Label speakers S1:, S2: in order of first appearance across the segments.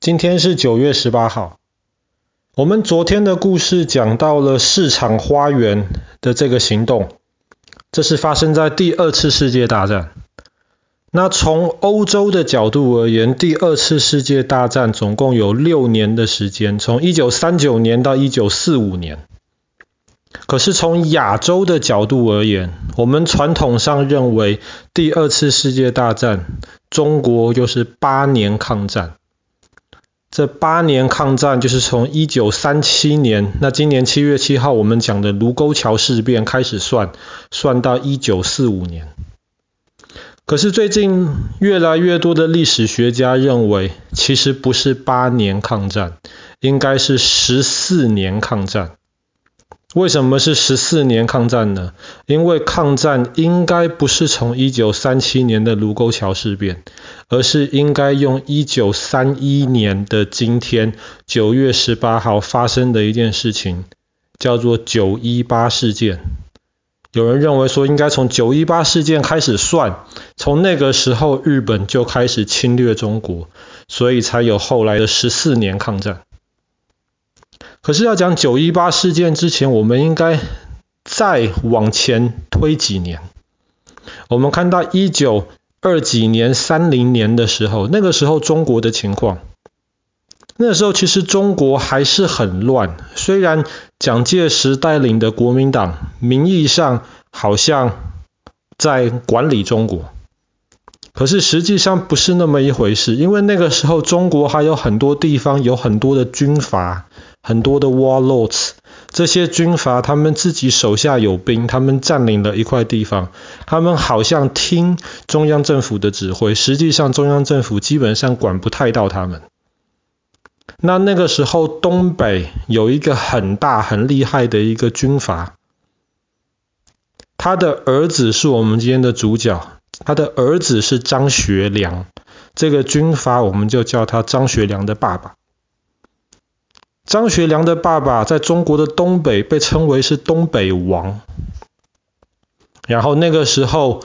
S1: 今天是九月十八号。我们昨天的故事讲到了市场花园的这个行动，这是发生在第二次世界大战。那从欧洲的角度而言，第二次世界大战总共有六年的时间，从一九三九年到一九四五年。可是从亚洲的角度而言，我们传统上认为第二次世界大战，中国又是八年抗战。这八年抗战就是从一九三七年，那今年七月七号我们讲的卢沟桥事变开始算，算到一九四五年。可是最近越来越多的历史学家认为，其实不是八年抗战，应该是十四年抗战。为什么是十四年抗战呢？因为抗战应该不是从一九三七年的卢沟桥事变，而是应该用一九三一年的今天九月十八号发生的一件事情，叫做九一八事件。有人认为说应该从九一八事件开始算，从那个时候日本就开始侵略中国，所以才有后来的十四年抗战。可是要讲九一八事件之前，我们应该再往前推几年。我们看到一九二几年、三零年的时候，那个时候中国的情况，那时候其实中国还是很乱。虽然蒋介石带领的国民党名义上好像在管理中国，可是实际上不是那么一回事。因为那个时候中国还有很多地方有很多的军阀。很多的 warlords，这些军阀他们自己手下有兵，他们占领了一块地方，他们好像听中央政府的指挥，实际上中央政府基本上管不太到他们。那那个时候东北有一个很大很厉害的一个军阀，他的儿子是我们今天的主角，他的儿子是张学良，这个军阀我们就叫他张学良的爸爸。张学良的爸爸在中国的东北被称为是东北王，然后那个时候，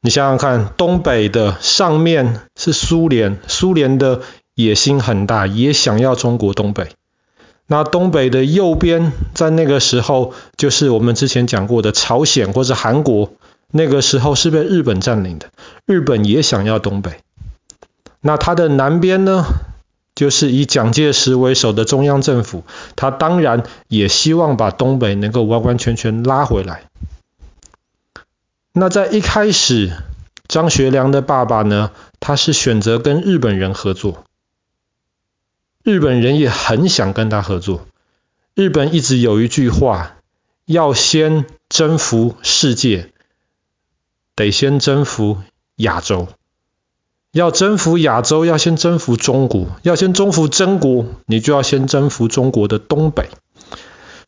S1: 你想想看，东北的上面是苏联，苏联的野心很大，也想要中国东北。那东北的右边，在那个时候就是我们之前讲过的朝鲜或者韩国，那个时候是被日本占领的，日本也想要东北。那它的南边呢？就是以蒋介石为首的中央政府，他当然也希望把东北能够完完全全拉回来。那在一开始，张学良的爸爸呢，他是选择跟日本人合作，日本人也很想跟他合作。日本一直有一句话，要先征服世界，得先征服亚洲。要征服亚洲，要先征服中国；要先征服中国，你就要先征服中国的东北。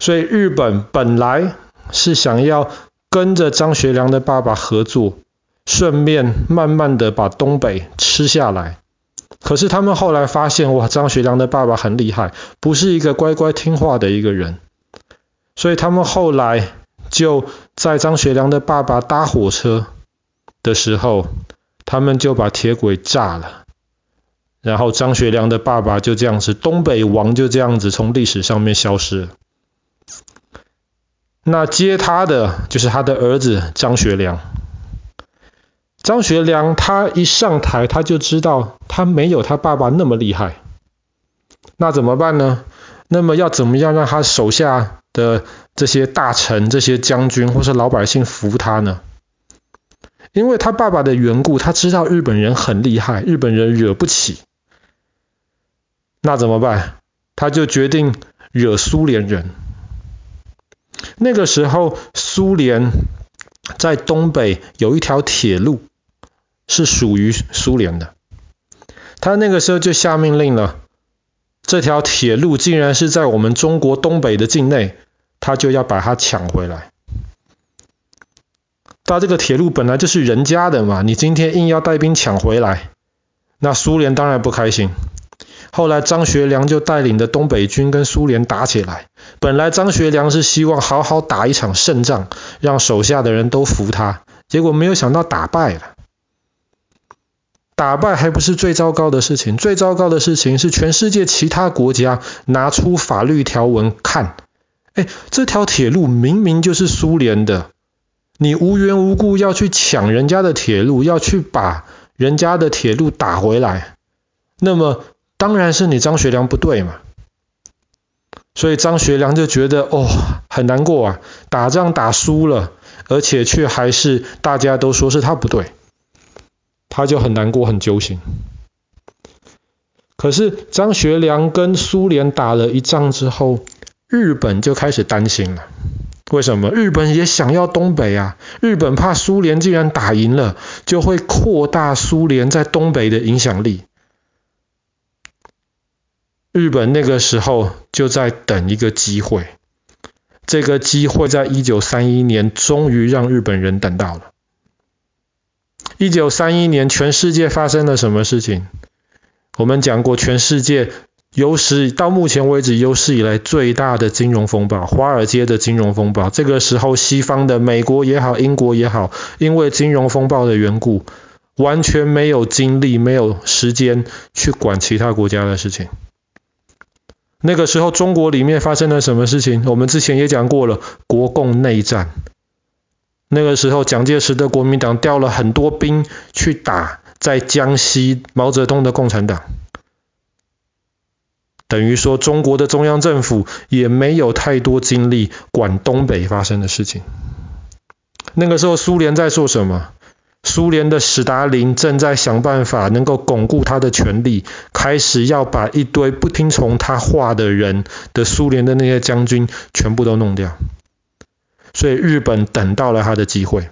S1: 所以日本本来是想要跟着张学良的爸爸合作，顺便慢慢的把东北吃下来。可是他们后来发现，哇，张学良的爸爸很厉害，不是一个乖乖听话的一个人。所以他们后来就在张学良的爸爸搭火车的时候。他们就把铁轨炸了，然后张学良的爸爸就这样子，东北王就这样子从历史上面消失了。那接他的就是他的儿子张学良。张学良他一上台，他就知道他没有他爸爸那么厉害。那怎么办呢？那么要怎么样让他手下的这些大臣、这些将军或是老百姓服他呢？因为他爸爸的缘故，他知道日本人很厉害，日本人惹不起。那怎么办？他就决定惹苏联人。那个时候，苏联在东北有一条铁路是属于苏联的。他那个时候就下命令了，这条铁路竟然是在我们中国东北的境内，他就要把它抢回来。他这个铁路本来就是人家的嘛，你今天硬要带兵抢回来，那苏联当然不开心。后来张学良就带领的东北军跟苏联打起来。本来张学良是希望好好打一场胜仗，让手下的人都服他，结果没有想到打败了。打败还不是最糟糕的事情，最糟糕的事情是全世界其他国家拿出法律条文看，哎，这条铁路明明就是苏联的，你无缘无故要去抢人家的铁路，要去把人家的铁路打回来，那么当然是你张学良不对嘛。所以张学良就觉得哦，很难过啊，打仗打输了，而且却还是大家都说是他不对。他就很难过，很揪心。可是张学良跟苏联打了一仗之后，日本就开始担心了。为什么？日本也想要东北啊！日本怕苏联既然打赢了，就会扩大苏联在东北的影响力。日本那个时候就在等一个机会，这个机会在一九三一年终于让日本人等到了。一九三一年，全世界发生了什么事情？我们讲过，全世界有史到目前为止有史以来最大的金融风暴——华尔街的金融风暴。这个时候，西方的美国也好，英国也好，因为金融风暴的缘故，完全没有精力、没有时间去管其他国家的事情。那个时候，中国里面发生了什么事情？我们之前也讲过了，国共内战。那个时候，蒋介石的国民党调了很多兵去打在江西毛泽东的共产党，等于说中国的中央政府也没有太多精力管东北发生的事情。那个时候，苏联在做什么？苏联的史达林正在想办法能够巩固他的权力，开始要把一堆不听从他话的人的苏联的那些将军全部都弄掉。所以日本等到了他的机会，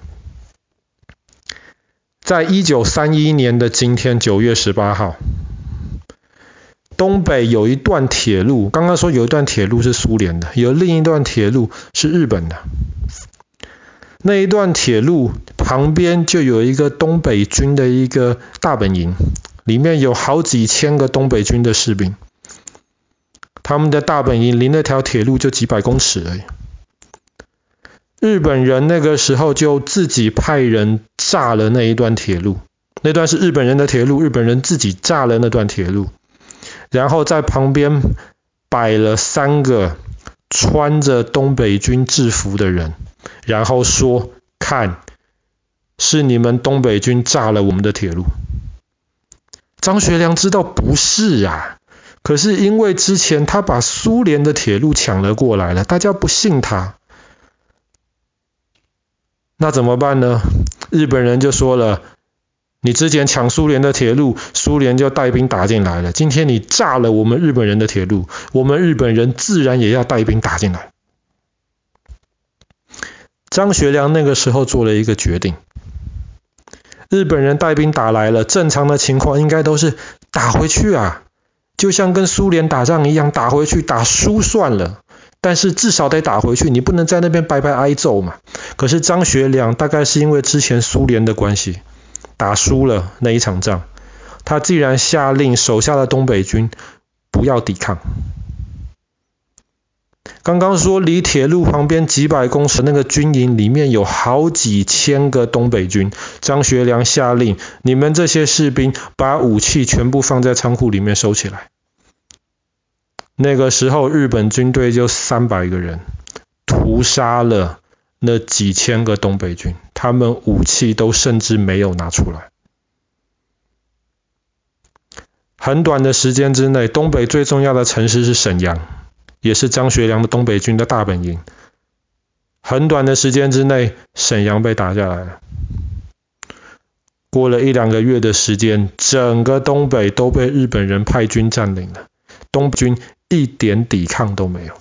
S1: 在一九三一年的今天九月十八号，东北有一段铁路，刚刚说有一段铁路是苏联的，有另一段铁路是日本的。那一段铁路旁边就有一个东北军的一个大本营，里面有好几千个东北军的士兵，他们的大本营离那条铁路就几百公尺而已。日本人那个时候就自己派人炸了那一段铁路，那段是日本人的铁路，日本人自己炸了那段铁路，然后在旁边摆了三个穿着东北军制服的人，然后说：“看，是你们东北军炸了我们的铁路。”张学良知道不是啊，可是因为之前他把苏联的铁路抢了过来了，大家不信他。那怎么办呢？日本人就说了：“你之前抢苏联的铁路，苏联就带兵打进来了。今天你炸了我们日本人的铁路，我们日本人自然也要带兵打进来。”张学良那个时候做了一个决定：日本人带兵打来了，正常的情况应该都是打回去啊，就像跟苏联打仗一样，打回去，打输算了。但是至少得打回去，你不能在那边白白挨揍嘛。可是张学良大概是因为之前苏联的关系，打输了那一场仗，他既然下令手下的东北军不要抵抗。刚刚说离铁路旁边几百公尺那个军营里面有好几千个东北军，张学良下令，你们这些士兵把武器全部放在仓库里面收起来。那个时候，日本军队就三百个人，屠杀了那几千个东北军，他们武器都甚至没有拿出来。很短的时间之内，东北最重要的城市是沈阳，也是张学良的东北军的大本营。很短的时间之内，沈阳被打下来了。过了一两个月的时间，整个东北都被日本人派军占领了，东北军。一点抵抗都没有。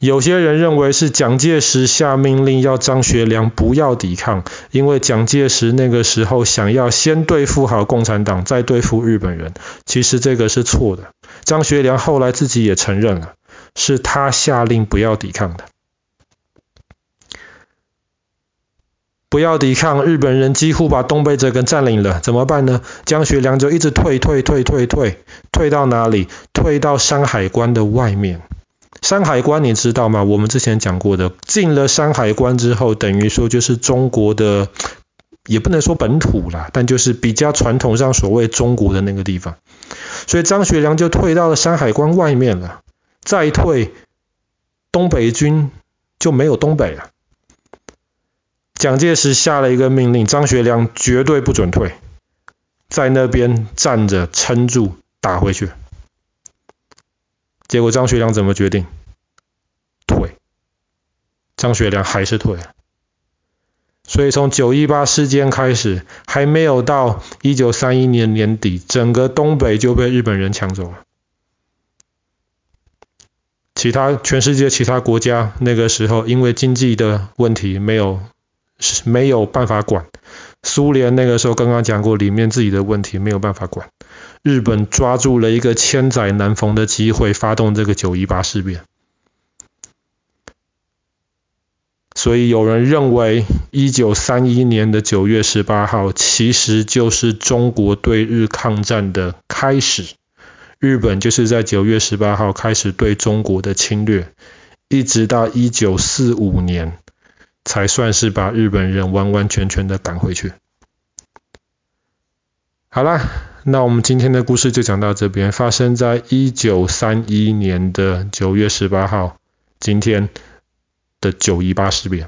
S1: 有些人认为是蒋介石下命令要张学良不要抵抗，因为蒋介石那个时候想要先对付好共产党，再对付日本人。其实这个是错的。张学良后来自己也承认了，是他下令不要抵抗的。不要抵抗，日本人几乎把东北这个占领了，怎么办呢？张学良就一直退退退退退，退到哪里？退到山海关的外面。山海关你知道吗？我们之前讲过的，进了山海关之后，等于说就是中国的也不能说本土啦，但就是比较传统上所谓中国的那个地方。所以张学良就退到了山海关外面了，再退，东北军就没有东北了。蒋介石下了一个命令，张学良绝对不准退，在那边站着撑住，打回去。结果张学良怎么决定？退。张学良还是退。所以从九一八事件开始，还没有到一九三一年年底，整个东北就被日本人抢走了。其他全世界其他国家那个时候因为经济的问题没有。没有办法管，苏联那个时候刚刚讲过，里面自己的问题没有办法管。日本抓住了一个千载难逢的机会，发动这个九一八事变。所以有人认为，一九三一年的九月十八号其实就是中国对日抗战的开始。日本就是在九月十八号开始对中国的侵略，一直到一九四五年。才算是把日本人完完全全的赶回去。好啦，那我们今天的故事就讲到这边。发生在一九三一年的九月十八号，今天的九一八事变。